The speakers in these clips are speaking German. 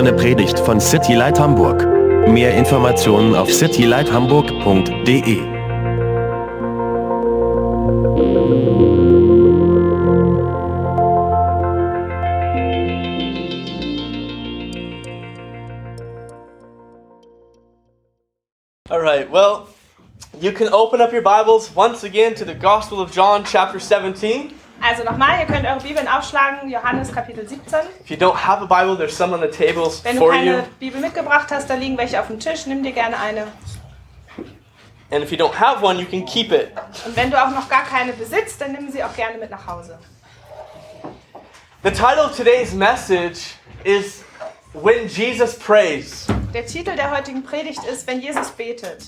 eine Predigt von City Light Hamburg. Mehr Informationen auf citylighthamburg.de. All right, well, you can open up your Bibles once again to the Gospel of John, chapter 17. Also nochmal, ihr könnt eure Bibeln aufschlagen, Johannes Kapitel 17. If you don't have a Bible, there's some on the tables Wenn du for keine you. Bibel mitgebracht hast, da liegen welche auf dem Tisch, nimm dir gerne eine. And if you don't have one, you can keep it. Und wenn du auch noch gar keine besitzt, dann nimm sie auch gerne mit nach Hause. The title of today's message is When Jesus Prays. Der Titel der heutigen Predigt ist, wenn Jesus betet.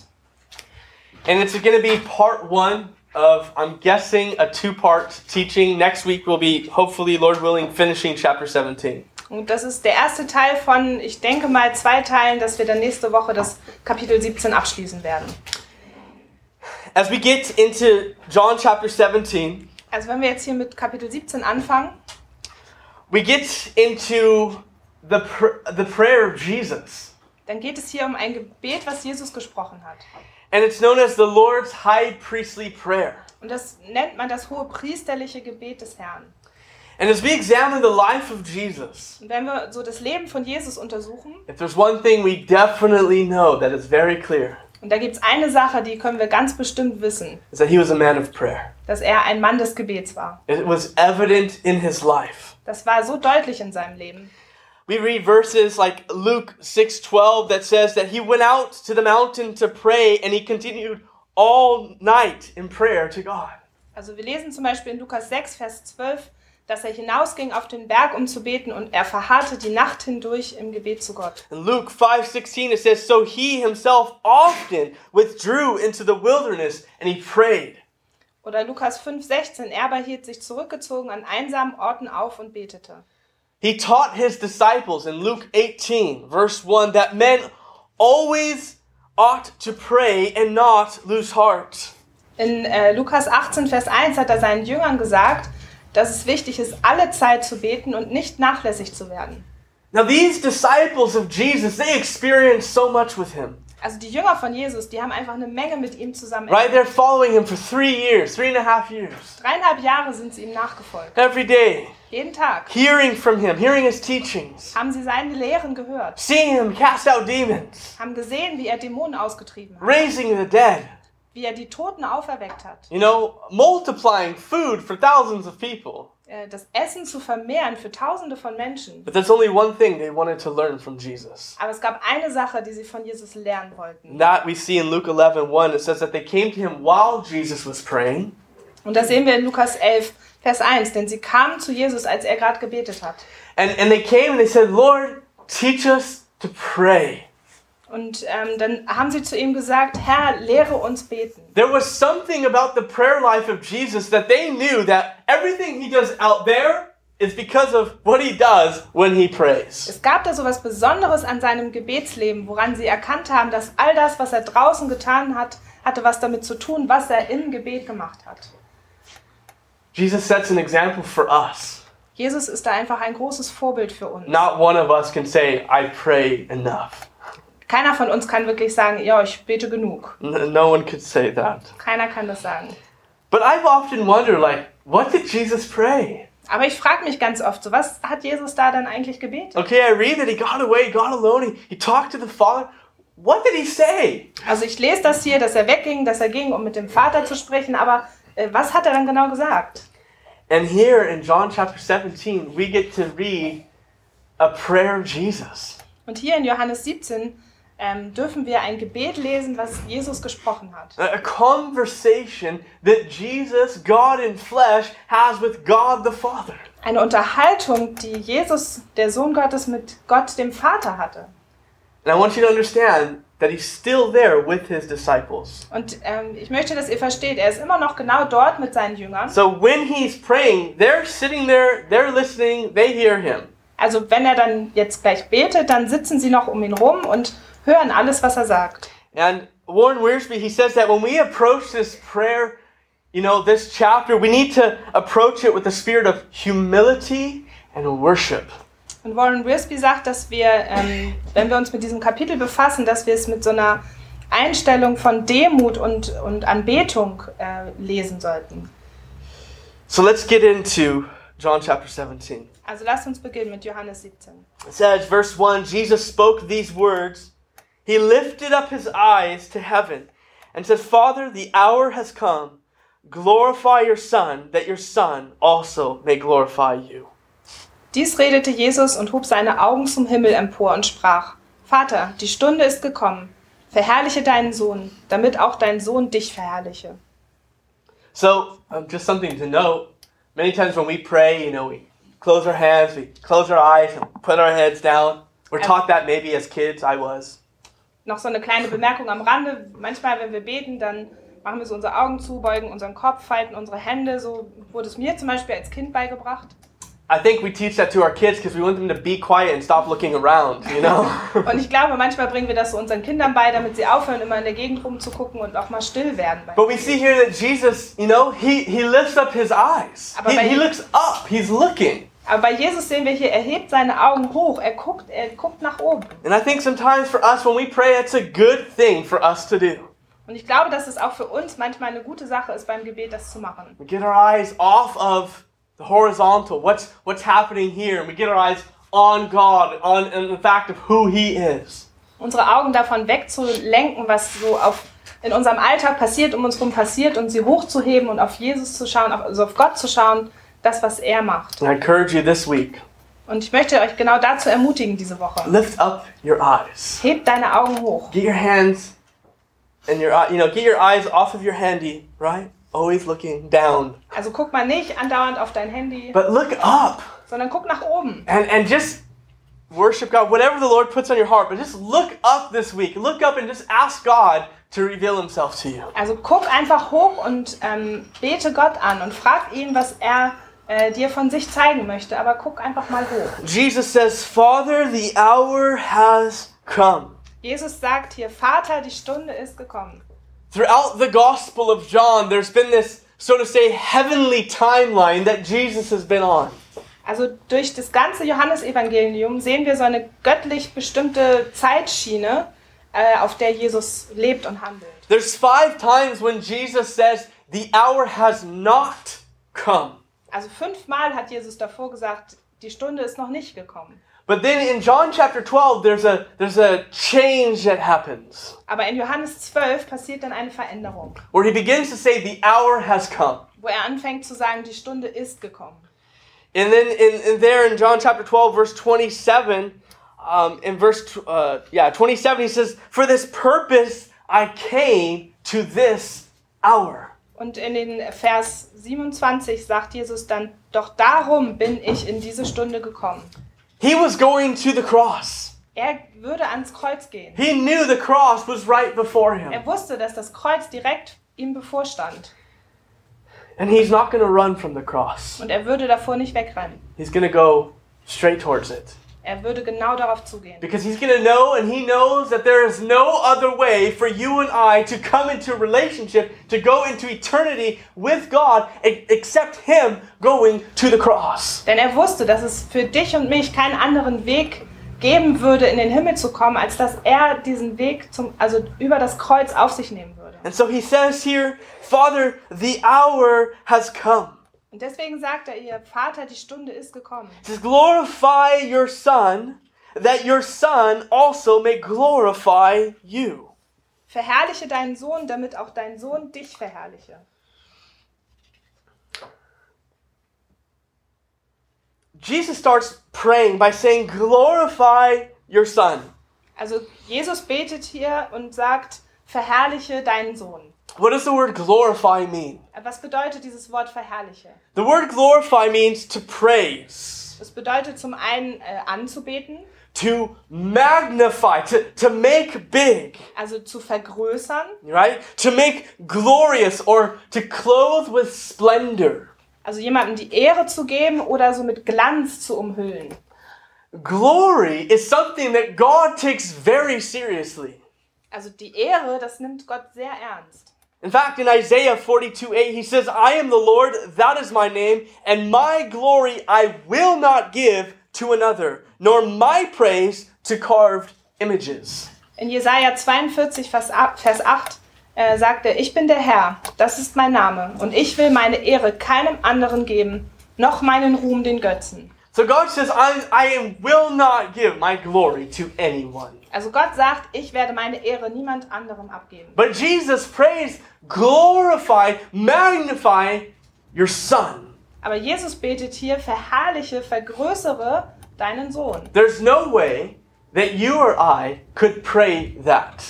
And it's going to be part one of, I'm guessing, a two part teaching. Next week we'll be, hopefully, Lord willing, finishing chapter 17. Und das ist der erste Teil von, ich denke mal, zwei Teilen, dass wir dann nächste Woche das Kapitel 17 abschließen werden. As we get into John chapter 17, Also wenn wir jetzt hier mit Kapitel 17 anfangen, we get into the, pr- the prayer of Jesus. dann geht es hier um ein Gebet, was Jesus gesprochen hat. And it's known as the Lord's high priestly prayer. Und das nennt man das hohe priesterliche Gebet des Herrn. And as we examine the life of Jesus, Und wenn wir so das Leben von Jesus untersuchen, if there's one thing we definitely know that is very clear, und da gibt es eine Sache, die können wir ganz bestimmt wissen, is that he was a man of prayer. dass er ein Mann des Gebets war. It was evident in his life. Das war so deutlich in seinem Leben. We read verses like Luke 6:12 that says that he went out to the mountain to pray and he continued all night in prayer to God. Also wir lesen zum Beispiel in Lukas 6, Vers 12, dass er hinausging auf den Berg, um zu beten, und er verharrte die Nacht hindurch im Gebet zu Gott. In Luke 5:16 it says so he himself often withdrew into the wilderness and he prayed. Oder Lukas 5, 16, er aber hielt sich zurückgezogen an einsamen Orten auf und betete. He taught his disciples in Luke 18, verse 1, that men always ought to pray and not lose heart. In äh, Lukas 18, Vers 1 hat er seinen Jüngern gesagt, dass es wichtig ist, alle Zeit zu beten und nicht nachlässig zu werden. Now, these disciples of Jesus, they experienced so much with him. Also die Jünger von Jesus, die haben einfach eine Menge mit ihm zusammen. Right? They're following him for three years, three and a half years. Dreieinhalb Jahre sind sie ihm nachgefolgt. Every day, Jeden Tag hearing from him, hearing his teachings, haben sie seine Lehren gehört, seeing him cast out demons, haben gesehen, wie er Dämonen ausgetrieben hat, raising the dead, wie er die Toten auferweckt hat, you know, multiplying food for thousands of people. äh, das Essen zu vermehren für Tausende von Menschen. But there's only one thing they wanted to learn from Jesus. Aber es gab eine Sache, die sie von Jesus lernen wollten. That we see in Luke 11 1. It says that they came to him while Jesus was praying. Und das sehen wir in Lukas 11, Vers 1, denn sie kamen zu Jesus, als er gerade gebetet hat. And, and they came and they said, Lord, teach us to pray. Und ähm, dann haben sie zu ihm gesagt, Herr, lehre uns beten. There was something about the prayer life of Jesus that they knew that everything he does out there is because of what he does when he prays. Es gab da so was Besonderes an seinem Gebetsleben, woran sie erkannt haben, dass all das, was er draußen getan hat, hatte was damit zu tun, was er im Gebet gemacht hat. Jesus sets an example for us. Jesus ist da einfach ein großes Vorbild für uns. Not one of us can say, I pray enough. Keiner von uns kann wirklich sagen, ja, ich bete genug. No one could say that. Keiner kann das sagen. But I've often wondered, like, what did Jesus pray? Aber ich frage mich ganz oft, so was hat Jesus da dann eigentlich gebetet? Okay, I read that he got away, got alone, he, he talked to the Father. What did he say? Also ich lese das hier, dass er wegging, dass er ging, um mit dem Vater zu sprechen, aber was hat er dann genau gesagt? And here in John chapter 17, we get to read a prayer of Jesus. Und hier in Johannes 17 ähm, dürfen wir ein Gebet lesen, was Jesus gesprochen hat. A a conversation that Jesus, God in flesh, has with God the Father. Eine Unterhaltung, die Jesus, der Sohn Gottes, mit Gott, dem Vater hatte. And I want you to understand that he's still there with his disciples. Und ähm, ich möchte, dass ihr versteht, er ist immer noch genau dort mit seinen Jüngern. So when he's praying, they're sitting there, they're listening, they hear him. Also wenn er dann jetzt gleich betet, dann sitzen sie noch um ihn rum und hören alles, was er sagt. And Warren Wiersbe, he says that when we approach this prayer, you know, this chapter, we need to approach it with the spirit of humility and worship. Und Warren Wiersbe sagt, dass wir, ähm, wenn wir uns mit diesem Kapitel befassen, dass wir es mit so einer Einstellung von Demut und, und Anbetung äh, lesen sollten. So let's get into John chapter 17. Also lasst uns beginnen mit Johannes 17. It says, verse 1 Jesus spoke these words. He lifted up his eyes to heaven and said, Father, the hour has come. Glorify your Son, that your Son also may glorify you. Dies redete Jesus und hob seine Augen zum Himmel empor und sprach, Vater, die Stunde ist gekommen, verherrliche deinen Sohn, damit auch dein Sohn dich verherrliche. So, um, just something to note many times when we pray, you know, we close our hands, we close our eyes, and put our heads down. We're taught that maybe as kids, I was. Noch so eine kleine Bemerkung am Rande, manchmal, wenn wir beten, dann machen wir so unsere Augen zu, beugen unseren Kopf, falten unsere Hände, so wurde es mir zum Beispiel als Kind beigebracht. I think we teach that to our kids because we want them to be quiet and stop looking around, you know? Und ich glaube, manchmal bringen wir das so unseren Kindern bei, damit sie aufhören, immer in der Gegend rumzugucken und auch mal still werden. But we see here that Jesus, you know, he, he lifts up his eyes. Aber He, he looks up. He's looking. Aber bei Jesus sehen wir hier, er hebt seine Augen hoch, er guckt, er guckt nach oben. And I think sometimes for us, when we pray, it's a good thing for us to do. Und ich glaube, dass es auch für uns manchmal eine gute Sache ist, beim Gebet das zu machen. We get our eyes off of the horizontal, what's, what's happening here, and we get our eyes on God, on, on the fact of who He is. Unsere Augen davon wegzulenken, was so auf, in unserem Alltag passiert, um uns herum passiert, und sie hochzuheben und auf Jesus zu schauen, auf- also auf Gott zu schauen, das, was er macht. And I encourage you this week Und ich möchte euch genau dazu ermutigen diese Woche. lift up your eyes. Hebt deine Augen hoch. Get your hands and your you know, get your eyes off of your handy, right? Always looking down. Also guck mal nicht andauernd auf dein Handy, But look up sondern guck nach oben. and, and just worship God, whatever the Lord puts on your heart. But just look up this week. Look up and just ask God to reveal Himself to you. Also guck einfach hoch und ähm, bete Gott an und frag ihn, was er äh, dir von sich zeigen möchte. Aber guck einfach mal hoch. Jesus says, Father, the hour has come. Jesus sagt hier, Vater, die Stunde ist gekommen. Throughout the Gospel of John, there's been this, so to say, heavenly timeline that Jesus has been on. Also durch das ganze Johannesevangelium sehen wir so eine göttlich bestimmte Zeitschiene, äh, auf der Jesus lebt und handelt. There's five times when Jesus says, The hour has not come. Also fünfmal hat Jesus davor gesagt, die Stunde ist noch nicht gekommen. But then in John chapter 12, there's a, there's a change that happens Aber in Johannes 12 passiert dann eine Veränderung, where he begins to say, The hour has come. wo er anfängt zu sagen, die Stunde ist gekommen. And then in, in there in John chapter 12, verse 27, um, in verse uh, yeah 27, he says, "For this purpose I came to this hour." Und in den Vers 27 sagt Jesus dann, doch darum bin ich in diese Stunde gekommen. He was going to the cross. Er würde ans Kreuz gehen. He knew the cross was right before him, Er wusste, dass das Kreuz direkt ihm bevorstand. and he's not going to run from the cross. Und er würde davor nicht wegrennen. He's going to go straight towards it Er würde genau darauf zugehen. because he's going to know, and he knows that there is no other way for you and I to come into a relationship, to go into eternity with God, except him going to the cross. Denn er wusste, dass es für dich und mich keinen anderen Weg geben würde, in den Himmel zu kommen, als dass er diesen Weg zum, also über das Kreuz auf sich nehmen würde. And so he says here, Father, the hour has come. Und deswegen sagt er ihr, Vater, die Stunde ist gekommen. He says, Glorify your Son, that your Son also may glorify you. Verherrliche deinen Sohn, damit auch dein Sohn dich verherrliche. Jesus starts praying by saying, Glorify your Son. Also Jesus betet hier und sagt, verherrliche deinen Sohn. What does the word glorify mean? Was bedeutet dieses Wort verherrliche? The word glorify means to praise, Es bedeutet zum einen äh, anzubeten, to magnify, to, to make big, also zu vergrößern, right? To make glorious or to clothe with splendor. also jemandem die Ehre zu geben oder so mit Glanz zu umhüllen. Glory is something that God takes very seriously. Also die Ehre, das nimmt Gott sehr ernst. In fact, in Isaiah 42 8, he says, I am the Lord, that is my name, and my glory I will not give to another, nor my praise to carved images. In Jesaja 42, Vers 8, Vers 8 äh, sagt er: Ich bin der Herr, das ist mein Name, und ich will meine Ehre keinem anderen geben, noch meinen Ruhm den Götzen. So God says, I, I will not give my glory to anyone. Also Gott sagt, ich werde meine Ehre niemand anderem abgeben. But Jesus prays, glorify, magnify your son. Aber Jesus betet hier, verherrliche, vergrößere deinen Sohn. There's no way that you or I could pray that.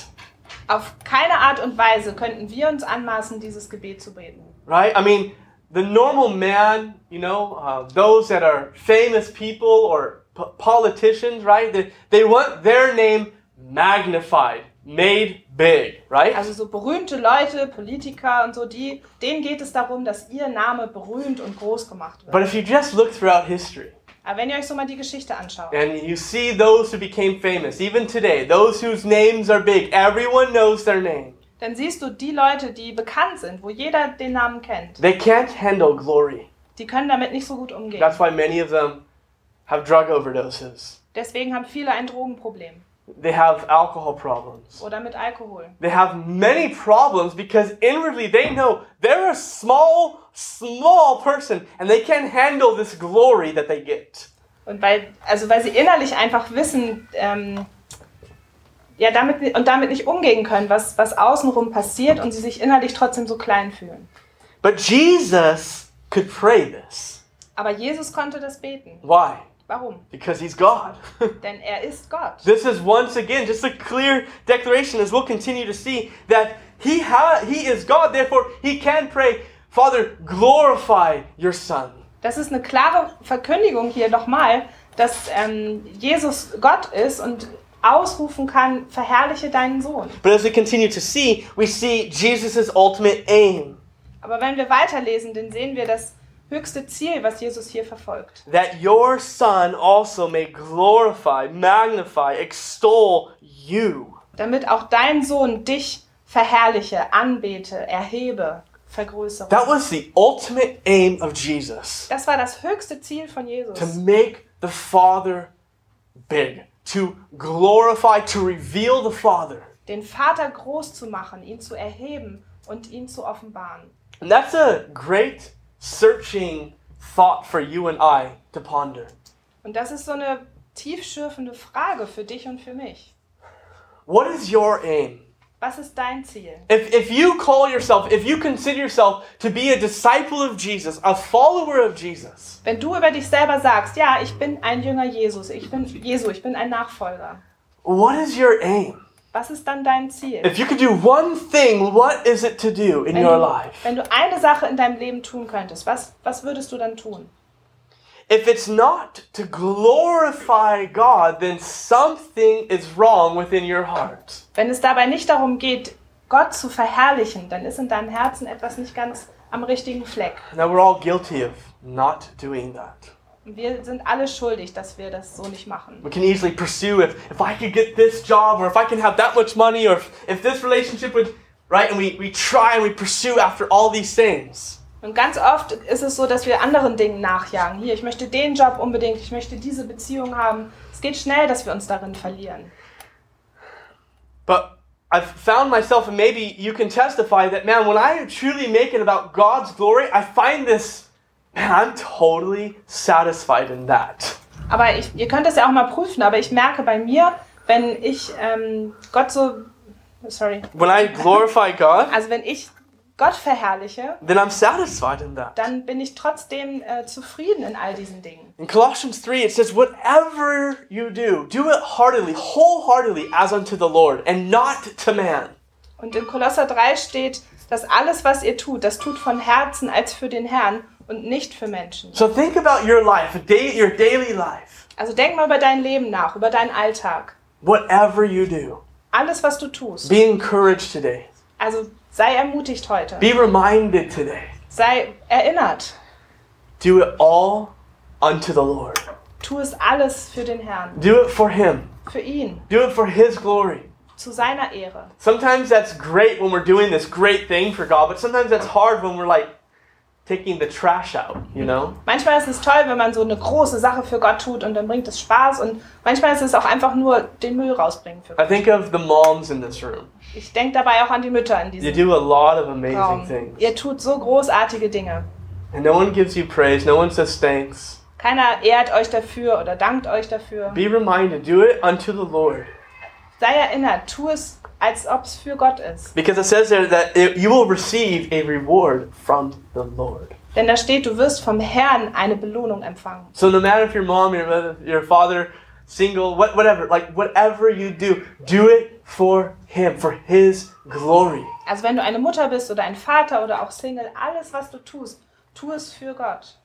Auf keine Art und Weise könnten wir uns anmaßen, dieses Gebet zu beten. Right? I mean, the normal man, you know, uh, those that are famous people or p- politicians, right? They, they want their name magnified, made big, right? Also so berühmte Leute, Politiker und so, die, denen geht es darum, dass ihr Name berühmt und groß gemacht wird. But if you just look throughout history Aber wenn ihr euch so mal die Geschichte anschaut, and you see those who became famous, even today, those whose names are big, everyone knows their name. dann siehst du die Leute, die bekannt sind, wo jeder den Namen kennt, They can't handle glory. die können damit nicht so gut umgehen. That's why many of them have drug overdoses. Deswegen haben viele ein Drogenproblem They have alcohol problems. oder mit Alkohol. They have many problems because inwardly they know they're a small, small person and they can't handle this glory that they get. Und weil, also weil sie innerlich einfach wissen, ähm, ja, damit, und damit nicht umgehen können, was, was außenrum passiert und sie sich innerlich trotzdem so klein fühlen. But Jesus could pray this. Aber Jesus konnte das beten. Why? Warum? Because he's God. Denn er ist Gott. this is once again just a clear declaration, as we'll continue to see, that he, ha- he is God, therefore he can pray, Father, glorify your Son. Das ist eine klare Verkündigung hier nochmal, dass ähm, Jesus Gott ist und ausrufen kann, verherrliche deinen Sohn. But as we continue to see, we see Jesus' ultimate aim Aber wenn wir weiterlesen, dann sehen wir das höchste Ziel, was Jesus hier verfolgt. that your Son also may glorify, magnify, extol you. Damit auch dein Sohn dich verherrliche, anbete, erhebe, vergrößere. That was the ultimate aim of Jesus Das war das höchste Ziel von Jesus. to make the Father big, to glorify, to reveal the Father. Den Vater groß zu machen, ihn zu erheben und ihn zu offenbaren. And that's a great searching thought for you and I to ponder. Und das ist so eine tiefschürfende Frage für dich und für mich. What is your aim? Was ist dein Ziel? If, if you call yourself, if you consider yourself to be a disciple of Jesus, a follower of Jesus, Wenn du über dich selber sagst, ja, ich bin ein Jünger Jesus, ich bin Jesu, ich bin ein Nachfolger. what is your aim? Was ist dann dein Ziel? If you could do one thing, what is it to do in Wenn your du, life? wenn du eine Sache in deinem Leben tun könntest, was, was würdest du dann tun? If it's not to glorify God, then something is wrong within your heart. Wenn es dabei nicht darum geht, Gott zu verherrlichen, dann ist in deinem Herzen etwas nicht ganz am richtigen Fleck. Now, we're all guilty of not doing that. Wir sind alle schuldig, dass wir das so nicht machen. We can easily pursue if, if I could get this job, or if I can have that much money, or if, if this relationship would, right? And we, we try and we pursue after all these things. Und ganz oft ist es so, dass wir anderen Dingen nachjagen. Hier, ich möchte den Job unbedingt, ich möchte diese Beziehung haben. Es geht schnell, dass wir uns darin verlieren. But I've found myself, and maybe you can testify that, man, when I truly make it about God's glory, I find this, I'm totally satisfied in that. Aber ich, ihr könnt das ja auch mal prüfen, aber ich merke bei mir, wenn ich ähm, Gott so, sorry, When I glorify God, also wenn ich Gott verherrliche, then I'm satisfied in that. dann bin ich trotzdem äh, zufrieden in all diesen Dingen. In Colossians 3, it says, Whatever you do, do it heartily, wholeheartedly, as unto the Lord, and not to man. Und in Kolosser 3 steht, dass alles, was ihr tut, das tut von Herzen als für den Herrn und nicht für Menschen. So think about your life, day, your daily life. Also denk mal über dein Leben nach, über deinen Alltag. Whatever you do, Alles, was du tust. be encouraged today. Also sei ermutigt heute. Be reminded today. Sei erinnert. Do it all unto the Lord. Tu es alles für den Herrn, Do it for Him. für ihn, Do it for His glory. zu seiner Ehre. Sometimes that's great when we're doing this great thing for God, but sometimes that's hard when we're like, taking the trash out, you know? Manchmal ist es toll, wenn man so eine große Sache für Gott tut und dann bringt es Spaß. Und manchmal ist es auch einfach nur den Müll rausbringen für I Gott. think of the moms in this room. Ich denke dabei auch an die Mütter in You diesem do a lot of amazing Raum. things. Ihr tut so großartige Dinge. And no one gives you praise, no one says thanks. Keiner ehrt euch dafür oder dankt euch dafür. Be reminded, do it unto the Lord. Sei erinnert, tu es, als ob es für Gott ist. Because it says there that it, you will receive a reward from the Lord. Denn da steht, du wirst vom Herrn eine Belohnung empfangen. So no matter if your mom, your mother, your father, single, what, whatever, like whatever you do, do it for Him, for His glory. Also wenn du eine Mutter bist oder ein Vater oder auch Single, alles was du tust, tu es für Gott.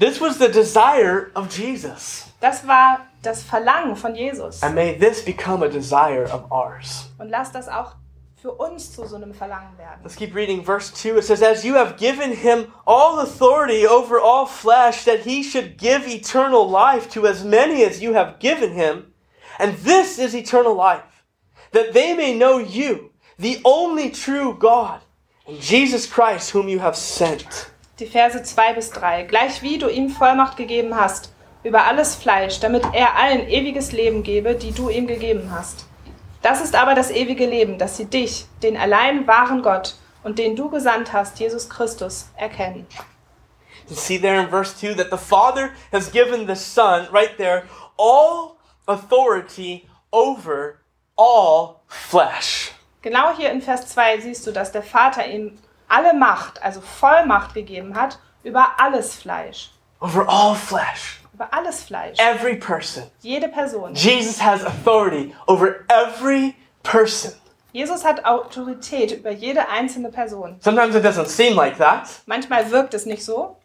This was the desire of Jesus. Das war das Verlangen von Jesus. And may this become a desire of ours. Und lass das auch für uns zu so einem Verlangen werden. Let's keep reading verse 2. It says, As you have given him all authority over all flesh, that he should give eternal life to as many as you have given him. And this is eternal life, that they may know you, the only true God, and Jesus Christ, whom you have sent. Die Verse 2 bis 3. Gleich wie du ihm Vollmacht gegeben hast über alles Fleisch, damit er allen ewiges Leben gebe, die du ihm gegeben hast. Das ist aber das ewige Leben, dass sie dich, den allein wahren Gott und den du gesandt hast, Jesus Christus, erkennen. You see there in verse 2 that the Father has given the Son, right there, all authority over all flesh. Genau hier in Vers 2 siehst du, dass der Vater ihm alle Macht, also Vollmacht gegeben hat über alles Fleisch. Over all flesh. Über alles Fleisch. Every person. Jede Person. Jesus has authority over every person. Jesus hat Autorität über jede einzelne Person. Sometimes it doesn't seem like that. Manchmal wirkt es nicht so,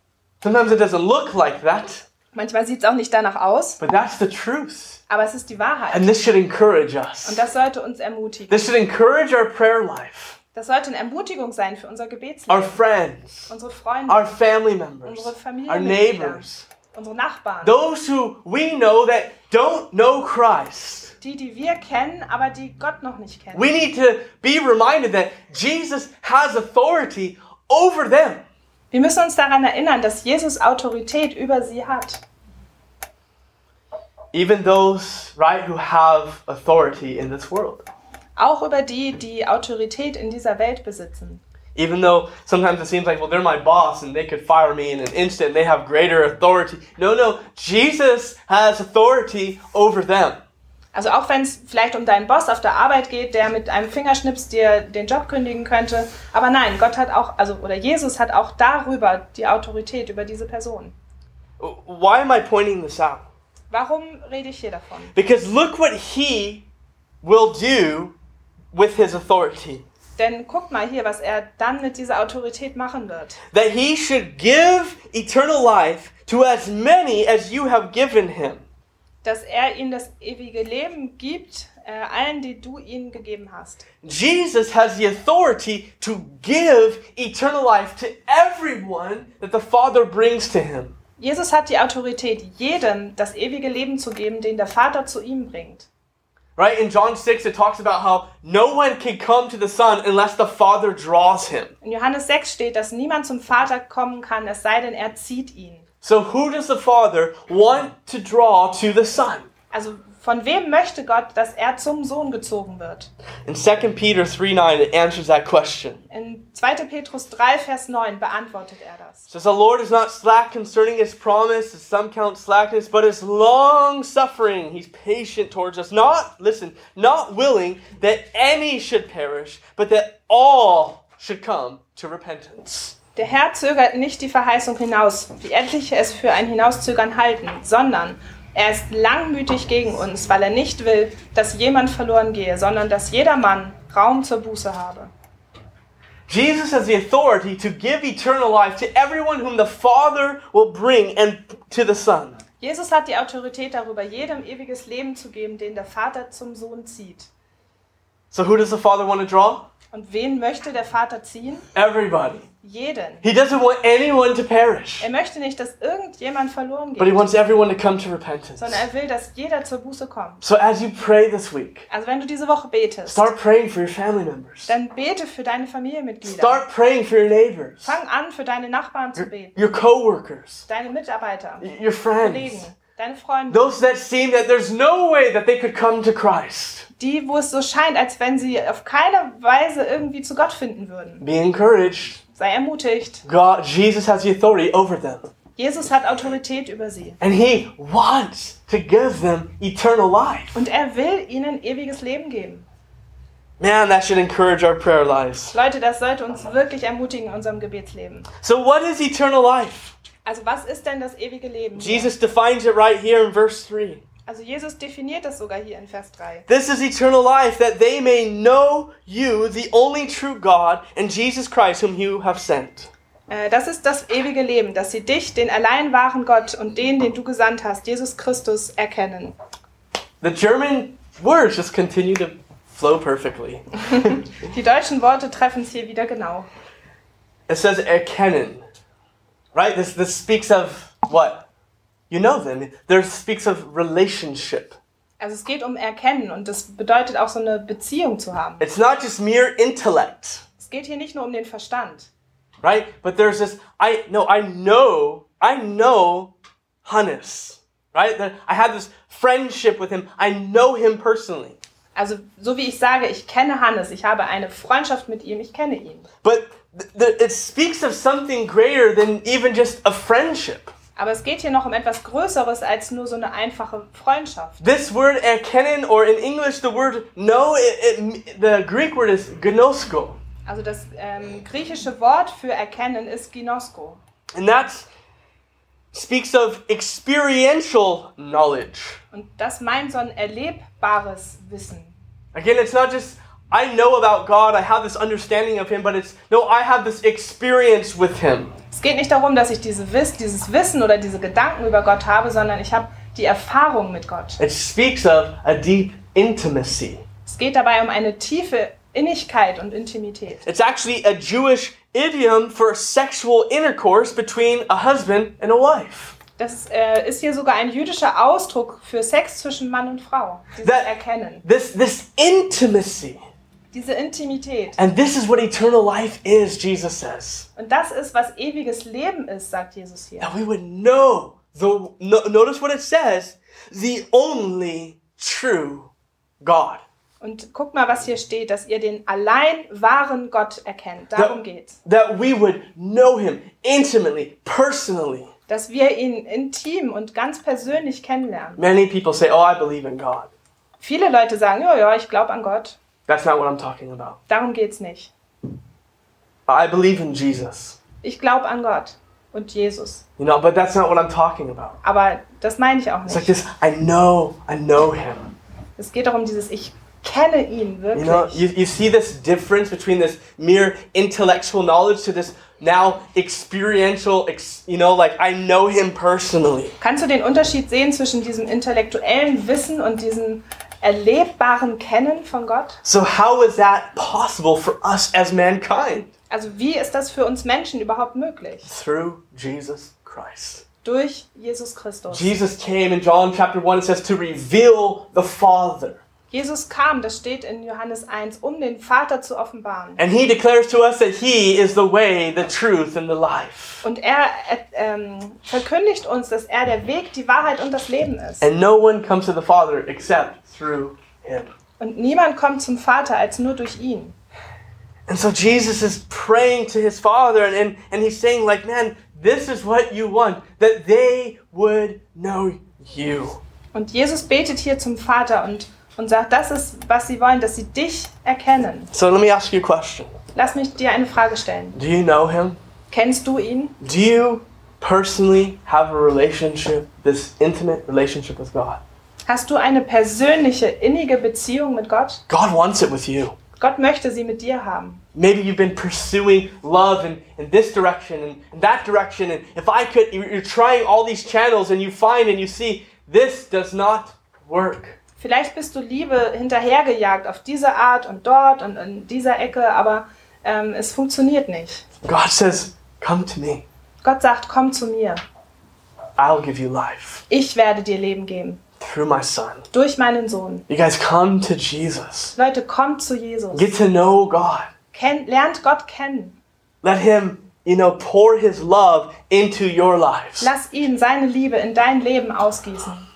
Sometimes it doesn't look like that. manchmal sieht es auch nicht danach aus, But that's the truth. aber es ist die Wahrheit. And this should encourage us. Und das sollte uns ermutigen. This should encourage our prayer life, Das sollte eine Ermutigung sein für unser our Gebetsleben, friends, unsere Freunde, our family members, unsere our Familienmitglieder, neighbors, unsere Nachbarn. those who we know that don't know Christ. Die, die wir kennen, aber die Gott noch nicht kennen. We need to be reminded that Jesus has authority over them. Wir müssen uns daran erinnern, dass Jesus Autorität über sie hat. Even those, right, who have authority in this world. Auch über die, die Autorität in dieser Welt besitzen. Even though sometimes it seems like, well, they're my boss and they could fire me in an instant, they have greater authority. No, no, Jesus has authority over them. Also auch wenn es vielleicht um deinen Boss auf der Arbeit geht, der mit einem Fingerschnips dir den Job kündigen könnte. Aber nein, Gott hat auch, also oder Jesus hat auch darüber die Autorität über diese Person. Why am I pointing this out? Warum rede ich hier davon? Because look what he will do with his authority. Denn guck mal hier, was er dann mit dieser Autorität machen wird. That he should give eternal life to as many as you have given him. Dass er ihnen das ewige Leben gibt, äh, allen, die du ihnen gegeben hast. Jesus has the authority to give eternal life to everyone that the Father brings to him. Jesus hat die Autorität, jedem das ewige Leben zu geben, den der Vater zu ihm bringt. Right? In John 6, it talks about how no one can come to the Son unless the Father draws him. In Johannes 6 steht, dass niemand zum Vater kommen kann, es sei denn, er zieht ihn. So, who does the Father want to draw to the Son? Also von wem möchte Gott, dass er zum Sohn gezogen wird? In 2 Peter 3 9, it answers that question. In 2. Petrus 3, Vers 9 beantwortet er das. Says, The Lord is not slack concerning his promise, as some count slackness, but is long suffering. He's patient towards us, not, listen, not willing that any should perish, but that all should come to repentance. Der Herr zögert nicht die Verheißung hinaus, wie etliche es für ein Hinauszögern halten, sondern er ist langmütig gegen uns, weil er nicht will, dass jemand verloren gehe, sondern dass jeder Mann Raum zur Buße habe. Jesus has the authority to give eternal life to everyone whom the Father will bring and to the Son. Jesus hat die Autorität darüber, jedem ewiges Leben zu geben, den der Vater zum Sohn zieht. So who does the Father want to draw? Und wen möchte der Vater ziehen? Everybody. Jeden. He doesn't want anyone to perish, Er möchte nicht, dass irgendjemand verloren but he geht, wants everyone to come to repentance. sondern er will, dass jeder zur Buße kommt. So as you pray this week, Also wenn du diese Woche betest, start praying for your family members. dann bete für deine Familienmitglieder. Start praying for your neighbors, Fang an, für deine Nachbarn zu beten, your coworkers, deine Mitarbeiter, your Kollegen, friends, deine Freunde. those that seem that there's no way that they could come to Christ. Die, wo es so scheint, als wenn sie auf keine Weise irgendwie zu Gott finden würden. Be encouraged. Sei ermutigt. God, Jesus has the authority over them. Jesus hat Autorität über sie. And he wants to give them eternal life. Und er will ihnen ewiges Leben geben. Man, that should encourage our prayer lives. Leute, das sollte uns wirklich ermutigen in unserem Gebetsleben. So, what is eternal life? Also was ist denn das ewige Leben? Jesus defines it right here in verse 3. Also Jesus definiert das sogar hier in Vers 3. This is eternal life, that they may know you, the only true God, and Jesus Christ, whom you have sent. Äh, Das ist das ewige Leben, dass sie dich, den allein wahren Gott und den, den du gesandt hast, Jesus Christus, erkennen. The German words just continue to flow perfectly. Die deutschen Worte treffen es hier wieder genau. It says erkennen. Right? This this speaks of what? You know them. There speaks of relationship. Also es geht um Erkennen und das bedeutet auch so eine Beziehung zu haben. It's not just mere intellect, Es geht hier nicht nur um den Verstand. right? But there's this I no, I know, I know Hannes. Right? That I have this friendship with him. I know him personally. Also so wie ich sage, ich kenne Hannes, ich habe eine Freundschaft mit ihm, ich kenne ihn. But th- th- it speaks of something greater than even just a friendship. Aber es geht hier noch um etwas Größeres als nur so eine einfache Freundschaft. This word erkennen, or in English, the word know, it, it, the Greek word is gnosko. Also das ähm, griechische Wort für erkennen ist ginosko. And that speaks of experiential knowledge. Und das meint so ein erlebbares Wissen. Again, it's not just, I know about God, I have this understanding of Him, but it's, no, I have this experience with Him. Es geht nicht darum, dass ich diese Wiss, dieses Wissen oder diese Gedanken über Gott habe, sondern ich habe die Erfahrung mit Gott. It speaks of a deep intimacy. Es geht dabei um eine tiefe Innigkeit und Intimität. It's actually a Jewish idiom for sexual intercourse between a husband and a wife. Das äh, ist hier sogar ein jüdischer Ausdruck für Sex zwischen Mann und Frau. Dieses That- Erkennen, This, this intimacy. Diese Intimität. And this is what eternal life is, Jesus says. Und das ist, was ewiges Leben ist, sagt Jesus hier. That we would know the no, notice what it says, the only true God. Und guck mal, was hier steht, dass ihr den allein wahren Gott erkennt. Darum That, geht's. that we would know him intimately, personally. Dass wir ihn intim und ganz persönlich kennenlernen. Many people say, "Oh, I believe in God." Viele Leute sagen, ja, ja, ich glaube an Gott. That's not what I'm talking about. Darum geht's nicht. I believe in Jesus. Ich glaube an Gott und Jesus. You know, but that's not what I'm talking about. Aber das meine ich auch It's like nicht. this, I know, I know him. Es geht darum, dieses Ich kenne ihn You know, wirklich. you, you see this difference between this mere intellectual knowledge to this now experiential, ex, you know, like I know him personally. Kannst du den Unterschied sehen zwischen diesem intellektuellen Wissen und diesem erlebbaren Kennen von Gott? So, how is that possible for us as mankind? Also wie ist das für uns Menschen überhaupt möglich? Through Jesus Christ. Durch Jesus Christus. Jesus came in John chapter 1, it says, to reveal the Father. Jesus kam, das steht in Johannes 1, um den Vater zu offenbaren. And he declares to us that he is the way, the truth, and the life. Und er äh, ähm, verkündigt uns, dass er der Weg, die Wahrheit und das Leben ist. And no one comes to the Father except through him. Und niemand kommt zum Vater als nur durch ihn. And so Jesus is praying to his Father, and, and, and he's saying, like, man, this is what you want, that they would know you. Und Jesus betet hier zum Vater und, und sagt, das ist, was sie wollen, dass sie dich erkennen. So let me ask you a question. Lass mich dir eine Frage stellen. Do you know him? Kennst du ihn? Do you personally have a relationship, this intimate relationship with God? Hast du eine persönliche, innige Beziehung mit Gott? God wants it with you. Gott möchte sie mit dir haben. Maybe you've been pursuing love in, in this direction and in that direction, and if I could, you're trying all these channels and you find and you see this does not work. Vielleicht bist du Liebe hinterhergejagt auf diese Art und dort und in dieser Ecke, aber ähm, es funktioniert nicht. God says, Come to me. Gott sagt, komm zu mir. I'll give you life Ich werde dir Leben geben. through my son. Durch meinen Sohn. You guys come to Jesus. Leute, kommt zu Jesus. Get to know God. Kenn, lernt Gott kennen. Let him, you know, pour his love into your lives. Lass ihn seine Liebe in dein Leben ausgießen.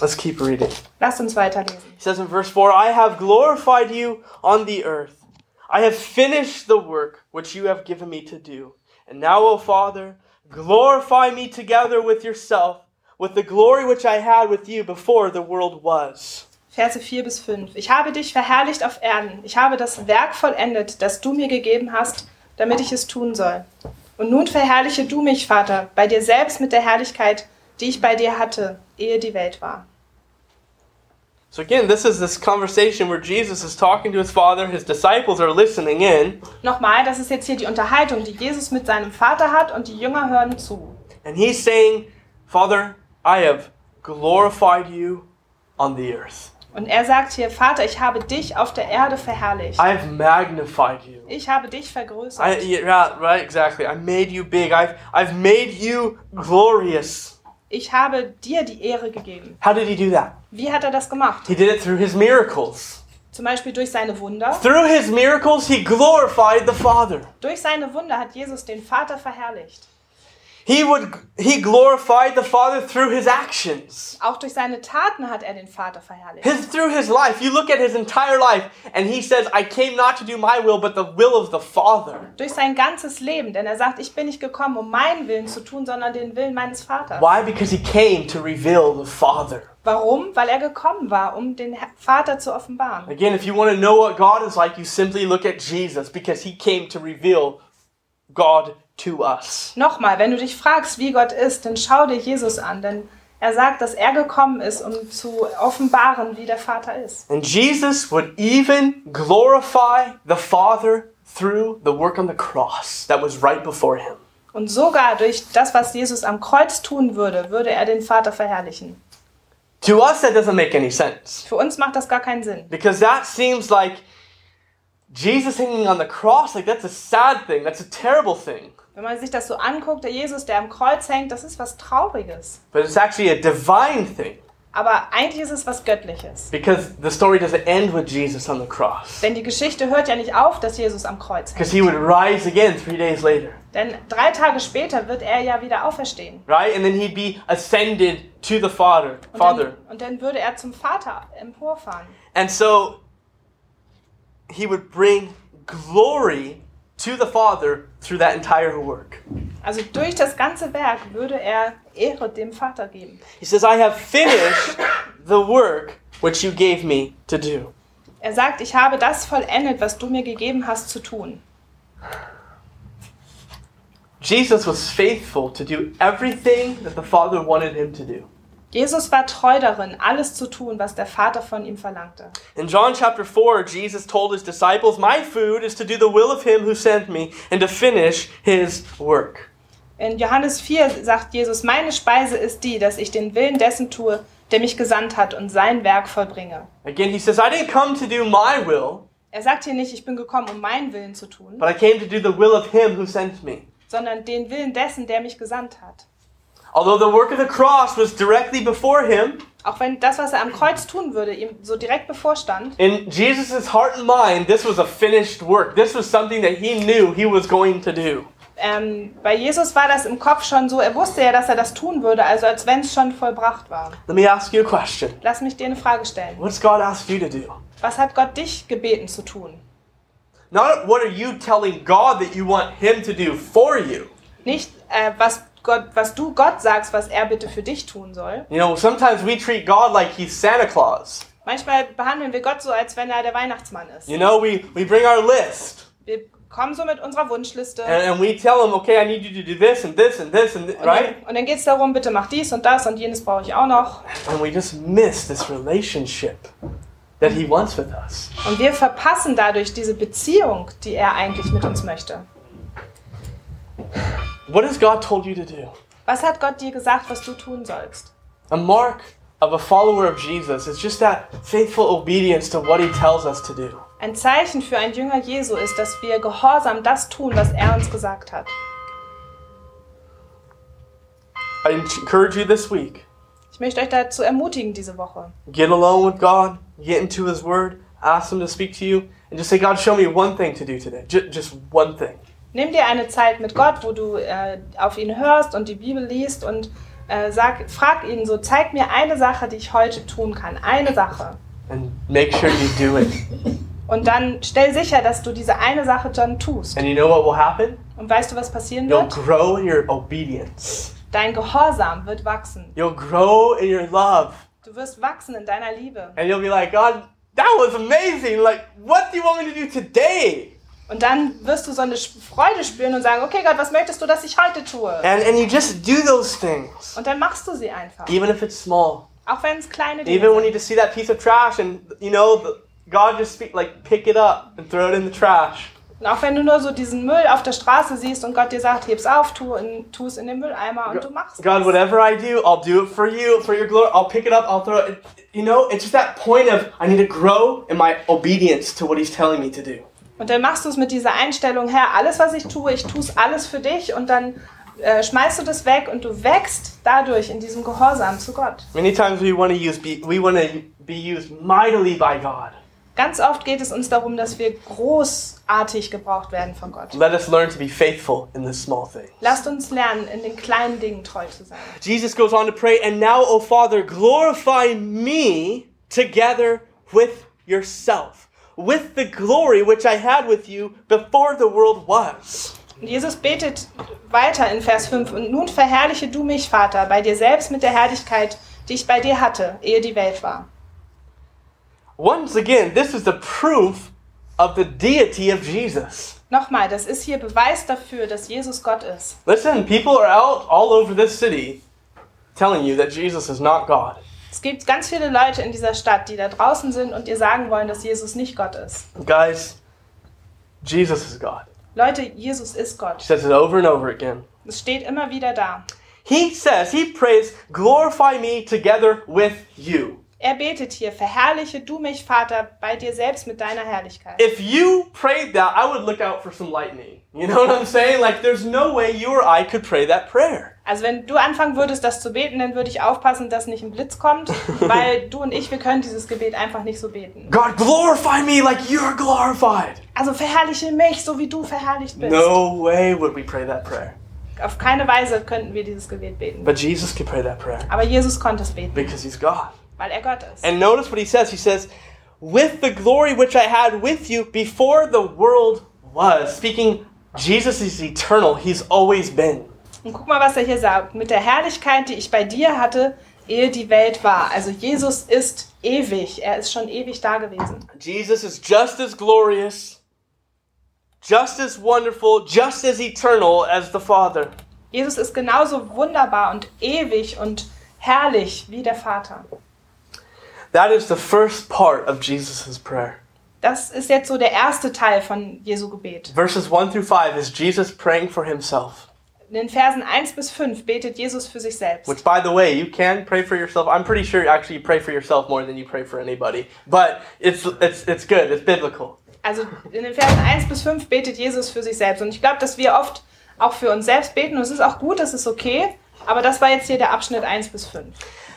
Let's keep reading. Lass uns weiterlesen. He says in verse 4 I have glorified you on the earth. I have finished the work which you have given me to do. And now, O Father, glorify me together with yourself, with the glory which I had with you before the world was. Verse 4 bis 5. Ich habe dich verherrlicht auf Erden. Ich habe das Werk vollendet, das du mir gegeben hast, damit ich es tun soll. Und nun verherrliche du mich, Vater, bei dir selbst mit der Herrlichkeit, die ich bei dir hatte, ehe die Welt war. So, again, this is this conversation where Jesus is talking to his Father, his disciples are listening in, Nochmal, das ist jetzt hier die Unterhaltung, die Jesus mit seinem Vater hat und die Jünger hören zu. and he's saying, Father, I have glorified you on the earth. Und er sagt hier, Vater, ich habe dich auf der Erde verherrlicht. I have magnified you. Ich habe dich vergrößert. I, yeah, right, exactly. I made you big. I've, I've made you glorious. Ich habe dir die Ehre gegeben. How did he do that? Wie hat er das gemacht? He did it through his miracles. Zum Beispiel durch seine Wunder. Through his miracles, he glorified the Father. Durch seine Wunder hat Jesus den Vater verherrlicht. He would he glorified the Father through his actions. Auch durch seine Taten hat er den Vater verherrlicht. His through his life. You look at his entire life and he says, I came not to do my will, but the will of the Father. Durch sein ganzes Leben, denn er sagt, ich bin nicht gekommen, um meinen Willen zu tun, sondern den Willen meines Vaters. Why? Because he came to reveal the Father. Warum? Weil er gekommen war, um den Vater zu offenbaren. Again, if you want to know what God is like, you simply look at Jesus because he came to reveal God to us. Nochmal, wenn du dich fragst, wie Gott ist, dann schau dir Jesus an, denn er sagt, dass er gekommen ist, um zu offenbaren, wie der Vater ist. And Jesus would even glorify the Father through the work on the cross that was right before him. Und sogar durch das, was Jesus am Kreuz tun würde, würde er den Vater verherrlichen. To us, that doesn't make any sense Für uns macht das gar keinen Sinn. because that seems like Jesus hanging on the cross, like that's a sad thing, that's a terrible thing. Wenn man sich das so anguckt, der Jesus, der am Kreuz hängt, das ist was Trauriges. But it's actually a divine thing Aber eigentlich ist es was Göttliches. because the story doesn't end with Jesus on the cross. Denn die Geschichte hört ja nicht auf, dass Jesus am Kreuz Because hängt. he would rise again three days later, Denn drei Tage später wird er ja wieder auferstehen. right? And then he'd be ascended to the Father. Und Father. dann, und dann würde er zum Vater emporfahren. And so he would bring glory to the Father through that entire work. Also durch das ganze Werk würde er Ehre dem Vater geben. He says, I have finished the work which you gave me to do. Er sagt, ich habe das vollendet, was du mir gegeben hast zu tun. Jesus was faithful to do everything that the Father wanted him to do. Jesus war treu darin, alles zu tun, was der Vater von ihm verlangte. In John chapter 4, Jesus told his disciples, My food is to do the will of him who sent me and to finish his work. In Johannes 4 sagt Jesus, meine Speise ist die, dass ich den Willen dessen tue, der mich gesandt hat und sein Werk vollbringe. Again, he says, I didn't come to do my will, Er sagt hier nicht, ich bin gekommen, um meinen Willen zu tun, but I came to do the will of him who sent me. sondern den Willen dessen, der mich gesandt hat. Although the work of the cross was directly before him, Auch wenn das, was er am Kreuz tun würde, ihm so direkt bevorstand, in Jesus' heart and mind, this was a finished work. This was something that he knew he was going to do. ähm, bei Jesus war das im Kopf schon so, er wusste ja, dass er das tun würde, also als wenn es schon vollbracht war. Let me ask you a question. Lass mich dir eine Frage stellen. What's God asked you to do? Was hat Gott dich gebeten zu tun? Not what are you telling God that you want him to do for you? Nicht, äh, was, Gott, was du Gott sagst, was er bitte für dich tun soll. You know, sometimes we treat God like he's Santa Claus. Manchmal behandeln wir Gott so, als wenn er der Weihnachtsmann ist. You know, we, we bring our list Wir kommen so mit unserer Wunschliste. and, and we tell him, okay, I need you to do this and this and this and this, Und right? dann, und dann geht es darum, bitte mach dies und das und jenes brauche ich auch noch. And we just miss this relationship that he wants with us. Und wir verpassen dadurch diese Beziehung, die er eigentlich mit uns möchte. What has God told you to do? Was hat Gott dir gesagt, was du tun sollst? And Mark of a follower of Jesus is just that faithful obedience to what he tells us to do. Ein Zeichen für ein Jünger Jesu ist, dass wir gehorsam das tun, was er uns gesagt hat. I encourage you this week Ich möchte euch dazu ermutigen diese Woche. get alone with God, get into his word, ask him to speak to you, and just say, God, show me one thing to do today. Just, just one thing. Nimm dir eine Zeit mit Gott, wo du äh, auf ihn hörst und die Bibel liest und äh, sag, frag ihn so, zeig mir eine Sache, die ich heute tun kann. Eine Sache. And make sure you do it. Und dann stell sicher, dass du diese eine Sache dann tust. And you know what will happen? Und weißt du, was passieren You'll wird? grow in your obedience. Dein Gehorsam wird wachsen. You'll grow in your love. Du wirst wachsen in deiner Liebe. And you'll be like, God, that was amazing. Like, what do you want me to do today? Und dann wirst du so eine Freude spüren und sagen, okay Gott, was möchtest du, dass ich heute tue? And, and you just do those things, Und dann machst du sie einfach. even if it's small. Auch wenn es kleine Dinge Even when you just see that piece of trash and, you know, God just speak, like, pick it up and throw it in the trash. Und auch wenn du nur so diesen Müll auf der Straße siehst und Gott dir sagt, heb's auf, tu, in, tu es in den Mülleimer und du machst God, es. whatever I do, I'll do it for you, for your glory. I'll pick it up, I'll throw it. You know, it's just that point of I need to grow in my obedience to what He's telling me to do. Und dann machst du es mit dieser Einstellung, Herr, alles was ich tue, ich tue es alles für dich und dann äh, schmeißt du das weg und du wächst dadurch in diesem Gehorsam zu Gott. Many times we want to use, be, we want to be used mightily by God. Ganz oft geht es uns darum, dass wir großartig gebraucht werden von Gott. Let us learn to be faithful in the small things. Lasst uns lernen, in den kleinen Dingen treu zu sein. Jesus goes on to pray, and now, O Father, glorify me together with yourself, with the glory which I had with you before the world was. Jesus betet weiter in Vers 5. Und nun verherrliche du mich, Vater, bei dir selbst mit der Herrlichkeit, die ich bei dir hatte, ehe die Welt war. Once again, this is the proof of the deity of Jesus. Nochmal, das ist hier Beweis dafür, dass Jesus Gott ist. Listen, people are out all over this city telling you that Jesus is not God. Es gibt ganz viele Leute in dieser Stadt, die da draußen sind und dir sagen wollen, dass Jesus nicht Gott ist. Guys, Jesus is God. Leute, Jesus ist He Gott. says it over and over again. Es steht immer wieder da. He says, he prays, glorify me together with you. Er betet hier, verherrliche du mich, Vater, bei dir selbst mit deiner Herrlichkeit. If you prayed that, I would look out for some lightning. You know what I'm saying? Like, there's no way you or I could pray that prayer. Also wenn du anfangen würdest, das zu beten, dann würde ich aufpassen, dass nicht ein Blitz kommt, weil du und ich, wir können dieses Gebet einfach nicht so beten. God, glorify me like you're glorified. Also verherrliche mich, so wie du verherrlicht bist. No way would we pray that prayer. Auf keine Weise könnten wir dieses Gebet beten. But Jesus could pray that prayer Aber Jesus konnte es beten, because he's God. weil er Gott ist. And notice what he says. He says, with the glory which I had with you before the world was. Speaking, Jesus is eternal. He's always been. Und guck mal, was er hier sagt. Mit der Herrlichkeit, die ich bei dir hatte, ehe die Welt war. Also Jesus ist ewig. Er ist schon ewig da gewesen. Jesus is just as glorious, just as wonderful, just as eternal as the Father. Jesus ist genauso wunderbar und ewig und herrlich wie der Vater. That is the first part of Jesus' prayer. Das ist jetzt so der erste Teil von Jesu Gebet. Verses 1 through 5 is Jesus praying for himself. In den Versen 1 bis 5 betet Jesus für sich selbst. Which, by the way, you can pray for yourself. I'm pretty sure actually you pray for yourself more than you pray for anybody. But it's, it's, it's good, it's biblical. Also in den Versen 1 bis 5 betet Jesus für sich selbst. Und ich glaube, dass wir oft auch für uns selbst beten. Und es ist auch gut, das ist okay. Aber das war jetzt hier der Abschnitt 1 bis 5.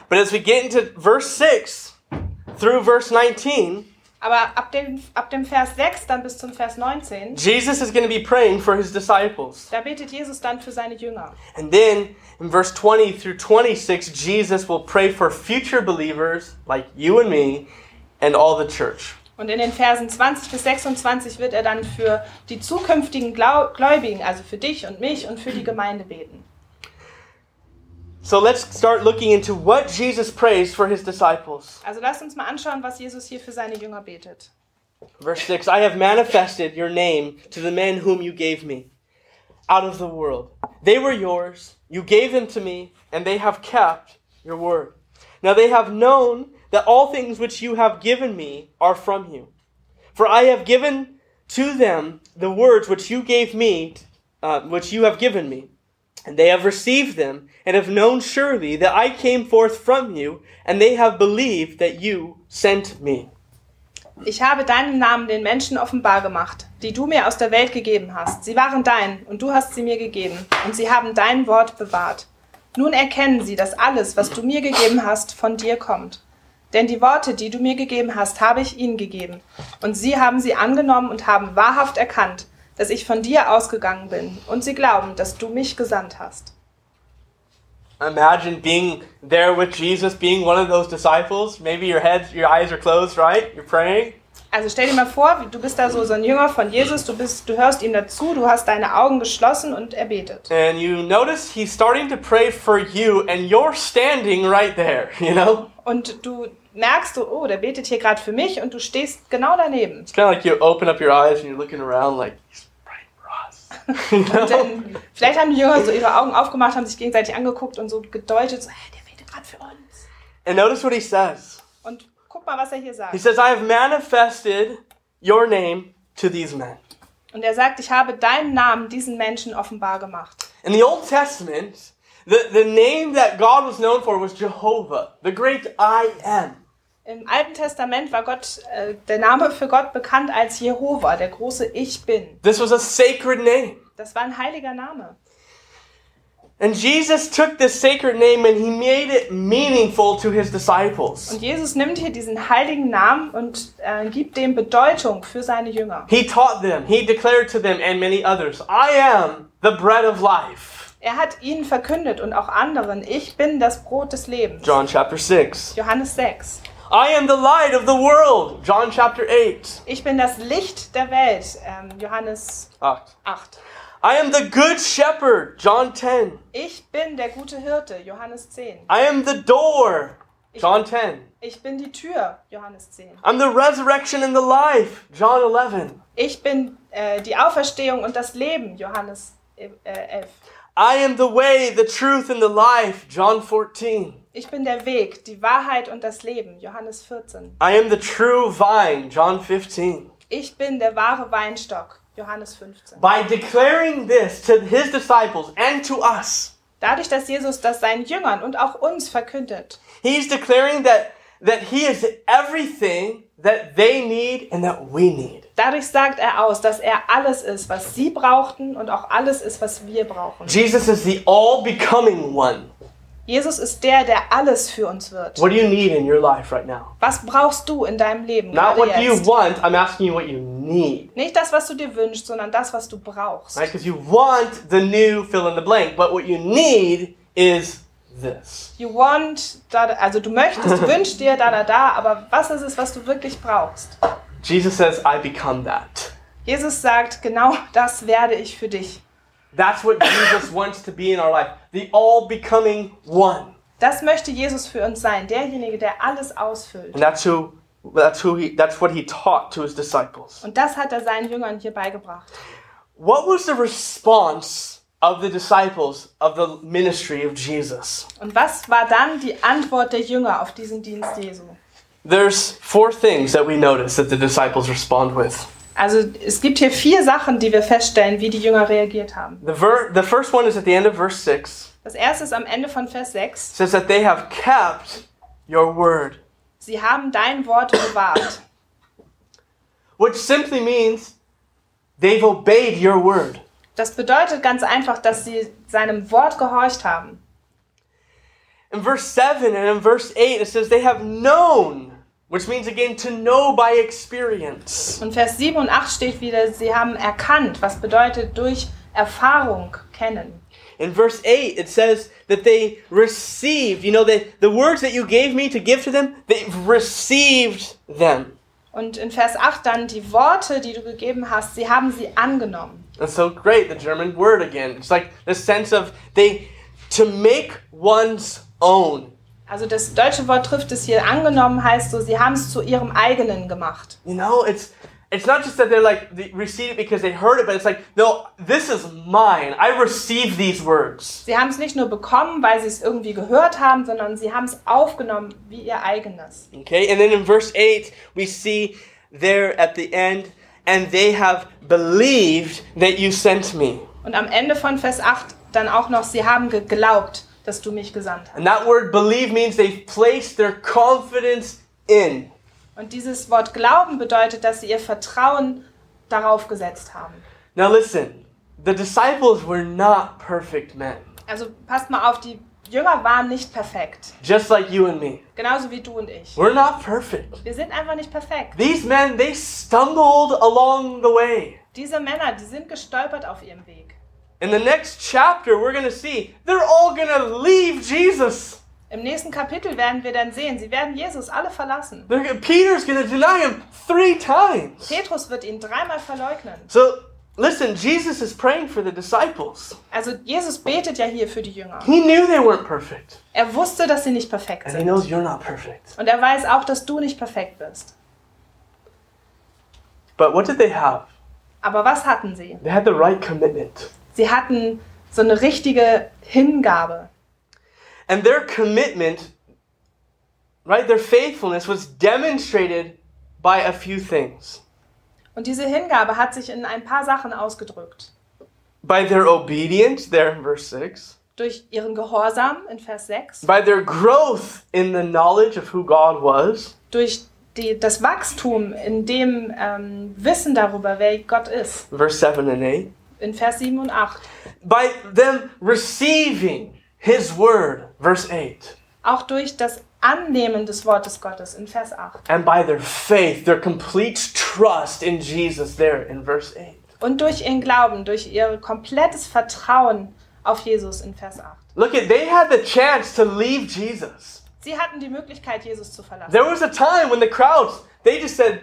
But as we get into verse 6 through verse 19, Aber ab dem, ab dem Vers 6 dann bis zum Vers 19, Jesus is going to be praying for his disciples. da betet Jesus dann für seine Jünger. And then in verse 20 through 26, Jesus will pray for future believers like you and me and all the church. Und in den Versen 20 bis 26 wird er dann für die zukünftigen Gläubigen, also für dich und mich und für die Gemeinde beten. So let's start looking into what Jesus prays for his disciples. Also lasst uns mal anschauen, was Jesus hier für seine Jünger betet. Verse 6 I have manifested your name to the men whom you gave me out of the world. They were yours, you gave them to me, and they have kept your word. Now they have known that all things which you have given me are from you. For I have given to them the words which you gave me, uh, which you have given me. And they have received them, and have known surely that I came forth from you, and they have believed that you sent me. Ich habe deinen Namen den Menschen offenbar gemacht, die du mir aus der Welt gegeben hast. Sie waren dein, und du hast sie mir gegeben, und sie haben dein Wort bewahrt. Nun erkennen sie, dass alles, was du mir gegeben hast, von dir kommt. Denn die Worte, die du mir gegeben hast, habe ich ihnen gegeben. Und sie haben sie angenommen und haben wahrhaft erkannt, dass ich von dir ausgegangen bin. Und sie glauben, dass du mich gesandt hast. Imagine being there with Jesus, being one of those disciples. Maybe your head, your eyes are closed, right? You're praying. Also stell dir mal vor, du bist da so, so ein Jünger von Jesus, du, bist, du hörst ihm dazu, du hast deine Augen geschlossen und er betet. And you notice he's starting to pray for you, and you're standing right there, you know? Und du merkst, du, oh, der betet hier gerade für mich und du stehst genau daneben. It's kind of like you open up your eyes and you're looking around like, he's praying for us. You Und know? dann, vielleicht haben die Jünger so ihre Augen aufgemacht, haben sich gegenseitig angeguckt und so gedeutet, so, hey, der betet gerade für uns. And notice what he says. Und guck mal, was er hier He sagt. says, I have manifested your name to these men. Und er sagt, ich habe deinen Namen diesen Menschen offenbar gemacht. In the Old Testament, the, the name that God was known for was Jehovah, the great I am. Im Alten Testament war Gott, äh, der Name für Gott bekannt als Jehova, der große Ich Bin. This was a sacred name. Das war ein heiliger Name. And Jesus took this sacred name and he made it meaningful to his disciples. Und Jesus nimmt hier diesen heiligen Namen und äh, gibt dem Bedeutung für seine Jünger. He taught them, he declared to them and many others, I am the bread of life. Er hat ihnen verkündet und auch anderen, ich bin das Brot des Lebens. John chapter 6. Johannes 6. I am the light of the world. John chapter 8. Ich bin das Licht der Welt. Ähm, Johannes Acht. 8. I am the good shepherd. John 10. Ich bin der gute Hirte. Johannes 10. I am the door. John 10. Ich bin die Tür. Johannes 10. I'm the resurrection and the life. John 11. Ich bin äh, die Auferstehung und das Leben. Johannes äh, 11. I am the way, the truth, and the life. John 14. Ich bin der Weg, die Wahrheit und das Leben. Johannes 14. I am the true vine. John 15. Ich bin der wahre Weinstock. Johannes 15. By declaring this to his disciples and to us, Dadurch, dass Jesus das seinen Jüngern und auch uns verkündet, he's declaring that, that he is everything that they need and that we need. Dadurch sagt er aus, dass er alles ist, was sie brauchten und auch alles ist, was wir brauchen. Jesus is the all becoming one. Jesus ist der, der alles für uns wird. What do you need in your life right now? Was brauchst du in deinem Leben? Not what you jetzt? want, I'm asking you what you need. Nicht das, was du dir wünschst, sondern das, was du brauchst. Right? Because you want the new fill in the blank, but what you need is this. You want, da, also du möchtest, du wünschst dir da, da, da, aber was ist es, was du wirklich brauchst? Jesus says, I become that. Jesus sagt, genau das werde ich für dich. That's what Jesus wants to be in our life. The all becoming one. Das möchte Jesus für uns sein, derjenige, der alles ausfüllt. And that's who that's who he that's what he taught to his disciples. Und das hat er seinen Jüngern hier beigebracht. What was the response of the disciples of the ministry of Jesus? Und was war dann die Antwort der Jünger auf diesen Dienst Jesu? There's four things that we notice that the disciples respond with. Also es gibt hier vier Sachen, die wir feststellen, wie die Jünger reagiert haben. The ver- the first one is at the end of verse 6. Das erste ist am Ende von Vers 6. It says that they have kept your word, Sie haben dein Wort bewahrt. which simply means they've obeyed your word. Das bedeutet ganz einfach, dass sie seinem Wort gehorcht haben. In verse 7 and in verse 8, it says they have known, which means again to know by experience. Und Vers 7 und 8 steht wieder, sie haben erkannt, was bedeutet durch Erfahrung kennen. In verse 8, it says that they received, you know, the, the words that you gave me to give to them, they've received them. Und in Vers 8 dann die Worte, die du gegeben hast, sie haben sie angenommen. That's so great, the German word again. It's like the sense of they, to make one's own. Also das deutsche Wort trifft es hier angenommen, heißt so, sie haben es zu ihrem eigenen gemacht. You know, it's it's not just that they're like they received it because they heard it, but it's like, no, this is mine. I received these words. Sie haben es nicht nur bekommen, weil sie es irgendwie gehört haben, sondern sie haben es aufgenommen wie ihr eigenes. Okay, and then in verse 8, we see there at the end, and they have believed that you sent me. Und am Ende von Vers 8 dann auch noch, sie haben geglaubt, dass du mich gesandt hast. And that word believe means they've placed their confidence in. Und dieses Wort Glauben bedeutet, dass sie ihr Vertrauen darauf gesetzt haben. Now listen, the disciples were not perfect men, Also passt mal auf, die Jünger waren nicht perfekt. just like you and me. Genauso wie du und ich. We're not perfect. Wir sind einfach nicht perfekt. These men, they stumbled along the way. Diese Männer, die sind gestolpert auf ihrem Weg. In the next chapter, we're going to see they're all going to leave Jesus. Im nächsten Kapitel werden wir dann sehen, sie werden Jesus alle verlassen. They're, Peter's going to deny him three times. Petrus wird ihn dreimal verleugnen. So, listen, Jesus is praying for the disciples. Also Jesus betet ja hier für die Jünger. He knew they weren't perfect, Er wusste, dass sie nicht perfekt and he sind. knows you're not perfect. Und er weiß auch, dass du nicht perfekt bist. But what did they have? Aber was hatten sie? They had the right commitment. Sie hatten so eine richtige Hingabe. And their commitment, right, their faithfulness was demonstrated by a few things. Und diese Hingabe hat sich in ein paar Sachen ausgedrückt. By their obedience, there in verse 6. Durch ihren Gehorsam in Vers 6, By their growth in the knowledge of who God was. durch die, das Wachstum in dem ähm, Wissen darüber, wer Gott ist, Verse 7 and 8. In Vers 7 und 8. By them receiving his word. Verse 8. Auch durch das Annehmen des Wortes Gottes in Vers 8. And by their faith, their complete trust in Jesus, there in verse 8. Und durch ihren Glauben, durch ihr komplettes Vertrauen auf Jesus in Vers 8. Look at, they had the chance to leave Jesus. Sie hatten die Möglichkeit, Jesus zu verlassen. There was a time when the crowds, they just said,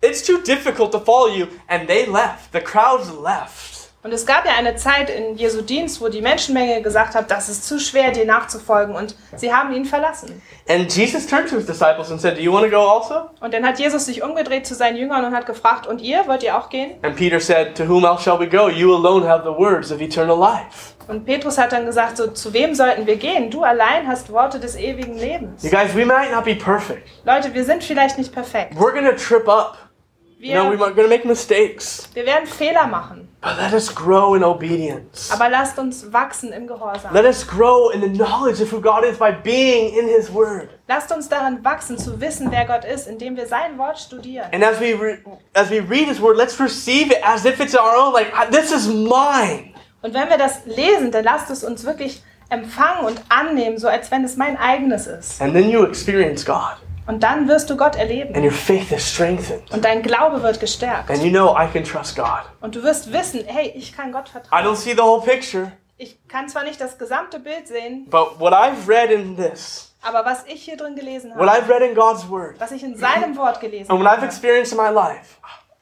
it's too difficult to follow you, and they left. The crowds left. Und es gab ja eine Zeit in Jesu Dienst, wo die Menschenmenge gesagt hat, das ist zu schwer, dir nachzufolgen. Und sie haben ihn verlassen. And Jesus turned to his disciples and said, Do you want to go also? Und dann hat Jesus sich umgedreht zu seinen Jüngern und hat gefragt, und ihr, wollt ihr auch gehen? And Peter said, To whom else shall we go? You alone have the words of eternal life. Und Petrus hat dann gesagt, so, zu wem sollten wir gehen? Du allein hast Worte des ewigen Lebens. You guys, we might not be perfect. Leute, wir sind vielleicht nicht perfekt. We're to trip up. You know, we're Wir, to make mistakes. wir werden Fehler machen. But let us grow in obedience. Aber lasst uns wachsen im Gehorsam. Let us grow in the knowledge of who God is by being in His Word. Lasst uns daran wachsen, zu wissen, wer Gott ist, indem wir sein Wort studieren. And as we re- as we read His Word, let's receive it as if it's our own. Like "I- this is mine. Und wenn wir das lesen, dann lasst es uns wirklich empfangen und annehmen, so als wenn es mein eigenes ist. And then you experience God, Und dann wirst du Gott erleben. and your faith is strengthened, Und dein Glaube wird gestärkt. and you know I can trust God. Und du wirst wissen, hey, ich kann Gott I vertrauen. don't see the whole picture, Ich kann zwar nicht das gesamte Bild sehen, but what I've read in this, aber was ich hier drin gelesen what habe, I've read in God's Word, was ich in seinem Wort gelesen and what I've habe, experienced in my life,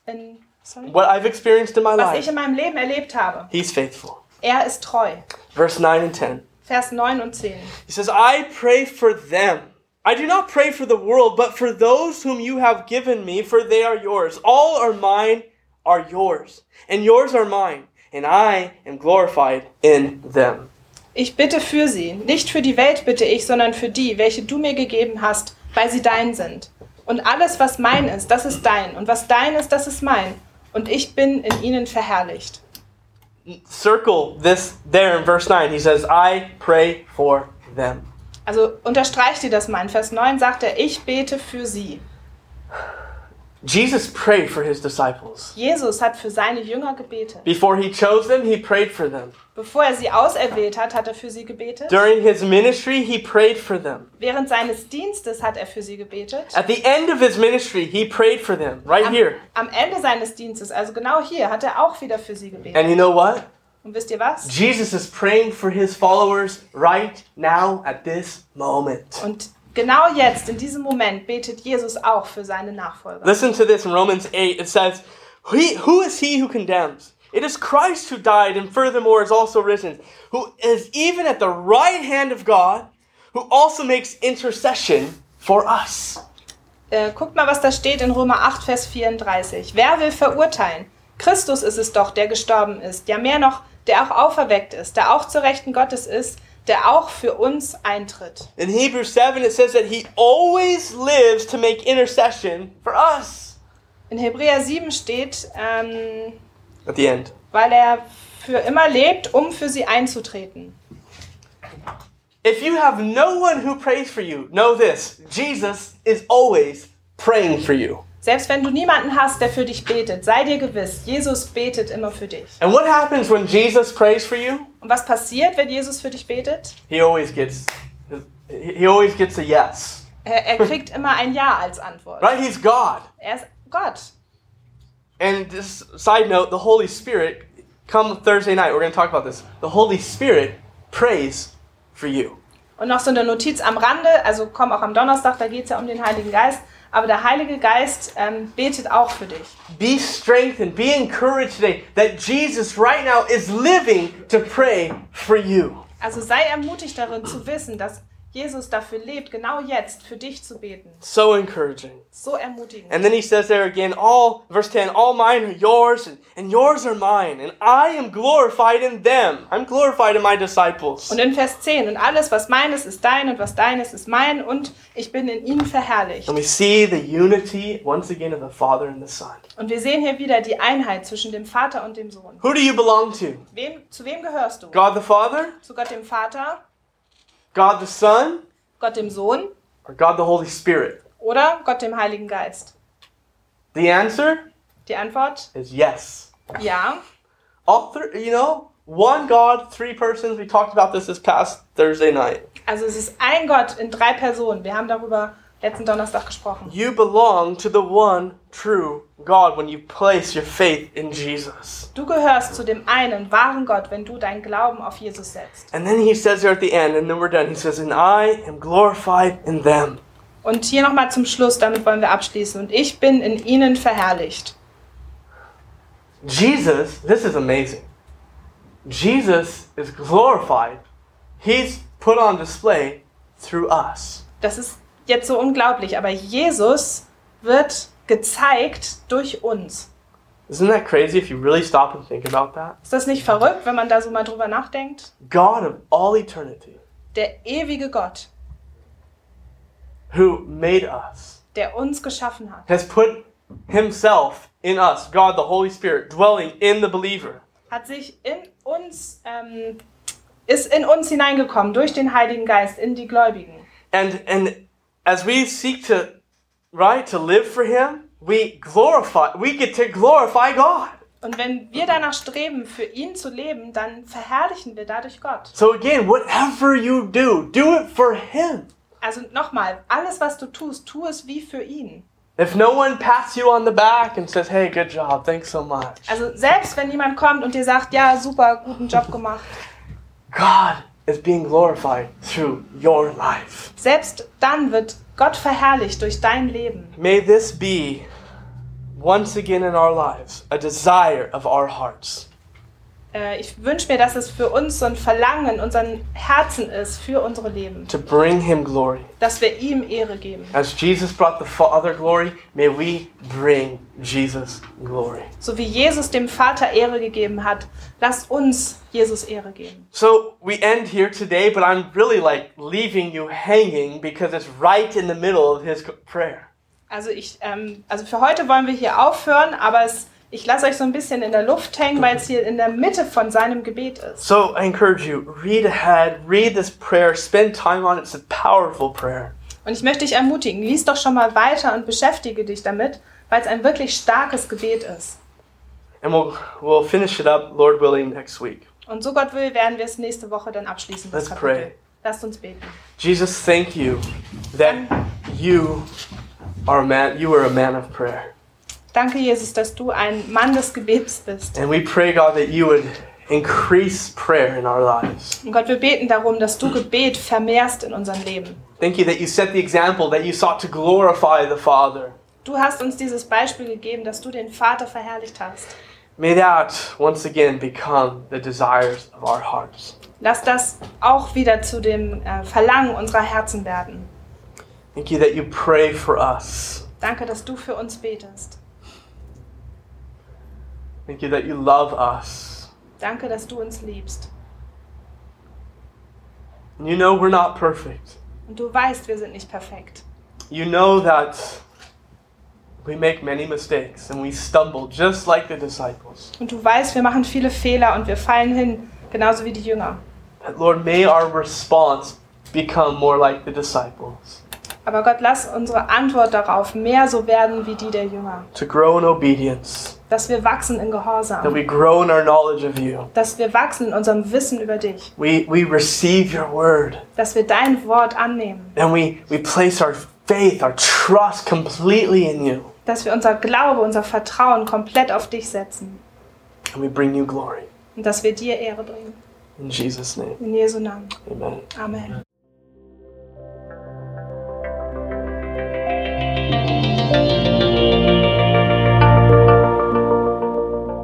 in, sorry, what I've experienced in my was ich life, in meinem Leben erlebt habe, He's faithful. er ist treu. Verse 9 and 10. Vers 9 und 10. He says, I pray for them. I do not pray for the world, but for those whom you have given me, for they are yours. All are mine, are yours, and yours are mine, and I am glorified in them. Ich bitte für sie. Nicht für die Welt bitte ich, sondern für die, welche du mir gegeben hast, weil sie dein sind. Und alles, was mein ist, das ist dein. Und was dein ist, das ist mein. Und ich bin in ihnen verherrlicht. Circle this there in verse 9. He says, I pray for them. Also unterstreicht dir das mal. In Vers 9 sagt er, ich bete für sie. Jesus prayed for his disciples. Jesus hat für seine Jünger gebetet. Before he chose them, he prayed for them. Bevor er sie auserwählt hat, hat er für sie gebetet. During his ministry, he prayed for them. Während seines Dienstes hat er für sie gebetet. At the end of his ministry, he prayed for them, right Am, here. am Ende seines Dienstes, also genau hier, hat er auch wieder für sie gebetet. And you know what? Und wisst ihr was? Jesus is praying for his followers right now at this moment. Und genau jetzt, in diesem Moment, betet Jesus auch für seine Nachfolger. Listen to this in Romans 8. It says, Who is he who condemns? It is Christ who died and furthermore is also risen, who is even at the right hand of God, who also makes intercession for us. Äh, guckt mal, was da steht in Römer 8, Vers 34. Wer will verurteilen? Christus ist es doch, der gestorben ist. Ja, mehr noch, der auch auferweckt ist, der auch zur Rechten Gottes ist, der auch für uns eintritt. In Hebrews 7, it says that he always lives to make intercession for us. In Hebräer 7 steht, ähm, At the end. weil er für immer lebt, um für sie einzutreten. If you have no one who prays for you, know this Jesus is always praying for you. Selbst wenn du niemanden hast, der für dich betet, sei dir gewiss, Jesus betet immer für dich. And what happens when Jesus prays for you? Und was passiert, wenn Jesus für dich betet? He always gets he always gets a yes. Er, er kriegt immer ein Ja als Antwort. Right? He's God. Er ist Gott. And this side note, the Holy Spirit, come Thursday night, we're going to talk about this. The Holy Spirit prays for you. Und noch so eine Notiz am Rande, also komm auch am Donnerstag, da geht es ja um den Heiligen Geist. Aber der Heilige Geist ähm, betet auch für dich. Be strengthened, be encouraged today that Jesus right now is living to pray for you. Also sei ermutigt darin zu wissen, dass Jesus dafür lebt, genau jetzt für dich zu beten. So encouraging. So ermutigend. And then he says there again, all, verse 10, all mine are yours, and, and yours are mine, and I am glorified in them. I'm glorified in my disciples. Und in Vers 10, und alles, was meines, ist dein, und was deines, ist mein, und ich bin in ihnen verherrlicht. And we see the unity once again of the Father and the Son. Und wir sehen hier wieder die Einheit zwischen dem Vater und dem Sohn. Who do you belong to? Wem, zu wem gehörst du? God the Father, Zu Gott dem Vater, God the Son, Gott dem Sohn or God the Holy Spirit? oder Gott dem Heiligen Geist? The answer Die Antwort, is yes. ja. All three, you know, one God, three persons. We talked about this this past Thursday night. Also es ist ein Gott in drei Personen. Wir haben darüber letzten Donnerstag gesprochen. You belong to the one true God when you place your faith in Jesus. Du gehörst zu dem einen wahren Gott, wenn du deinen Glauben auf Jesus setzt. And then he says there at the end, and then we're done. He says, And I am glorified in them. Und hier nochmal zum Schluss, damit wollen wir abschließen. Und ich bin in ihnen verherrlicht. Jesus, this is amazing. Jesus is glorified. He's put on display through us. Das ist jetzt so unglaublich, aber Jesus wird gezeigt durch uns. Isn't that crazy if you really stop and think about that? Ist das nicht verrückt, wenn man da so mal drüber nachdenkt? God of all eternity, Der ewige Gott, who made us, der uns geschaffen hat, has put himself in us, God the Holy Spirit, dwelling in the believer. hat sich in uns, ähm, ist in uns hineingekommen durch den Heiligen Geist in die Gläubigen. And and as we seek to right to live for him, we glorify we get to glorify God. Und wenn wir danach streben, für ihn zu leben, dann verherrlichen wir dadurch Gott. So again, whatever you do, do it for him. Also nochmal, alles was du tust, tu es wie für ihn. If no one pats you on the back and says, "Hey, good job. Thanks so much." Also selbst wenn jemand kommt und dir sagt, ja, super, guten Job gemacht, God is being glorified through your life. selbst dann wird Gott verherrlicht durch dein Leben. May this be once again in our lives a desire of our hearts. Äh, ich wünsche mir, dass es für uns so ein Verlangen unseren Herzen ist, für unsere Leben, to bring him glory. dass wir ihm Ehre geben. As Jesus brought the Father glory, may we bring Jesus glory. So wie Jesus dem Vater Ehre gegeben hat, lasst uns Jesus Ehre geben. So we end here today, but I'm really like leaving you hanging because it's right in the middle of his prayer. Also ich, ähm, also für heute wollen wir hier aufhören, aber es, ich lasse euch so ein bisschen in der Luft hängen, weil es hier in der Mitte von seinem Gebet ist. So I encourage you, read ahead, read this prayer, spend time on it. It's a powerful prayer. Und ich möchte dich ermutigen, lies doch schon mal weiter und beschäftige dich damit, weil es ein wirklich starkes Gebet ist. And we'll we'll finish it up, Lord willing, next week. Und so Gott will, werden wir es nächste Woche dann abschließen. Let's Kapitel. pray. Lasst uns beten. Jesus, thank you that you are a man you are a man of prayer. Danke, Jesus, dass du ein Mann des Gebets bist. And we pray, God, that you would increase prayer in our lives. Und Gott, wir beten darum, dass du Gebet vermehrst in unserem Leben. Thank you that you set the example, that you sought to glorify the Father. Du hast uns dieses Beispiel gegeben, dass du den Vater verherrlicht hast. May that once again become the desires of our hearts. Lass das auch wieder zu dem äh, Verlangen unserer Herzen werden. Thank you that you pray for us. Danke, dass du für uns betest. Thank you that you love us. Danke, dass du uns liebst. And you know we're not perfect. Und du weißt, wir sind nicht perfekt. You know that We make many mistakes and we stumble just like the disciples. Und du weißt, wir machen viele Fehler und wir fallen hin, genauso wie die Jünger. Lord, may our response become more like the disciples. Aber Gott, lass unsere Antwort darauf mehr so werden wie die der Jünger. To grow in obedience, Dass wir wachsen in Gehorsam. that we grow in our knowledge of you. Dass wir wachsen in unserem Wissen über dich. We, we receive your word Dass wir dein Wort annehmen. and we, we place our faith, our trust completely in you. Dass wir unser Glaube, unser Vertrauen komplett auf dich setzen. And we bring you glory. Und dass wir dir Ehre bringen. In Jesus' name, In Jesu Namen. amen. Amen.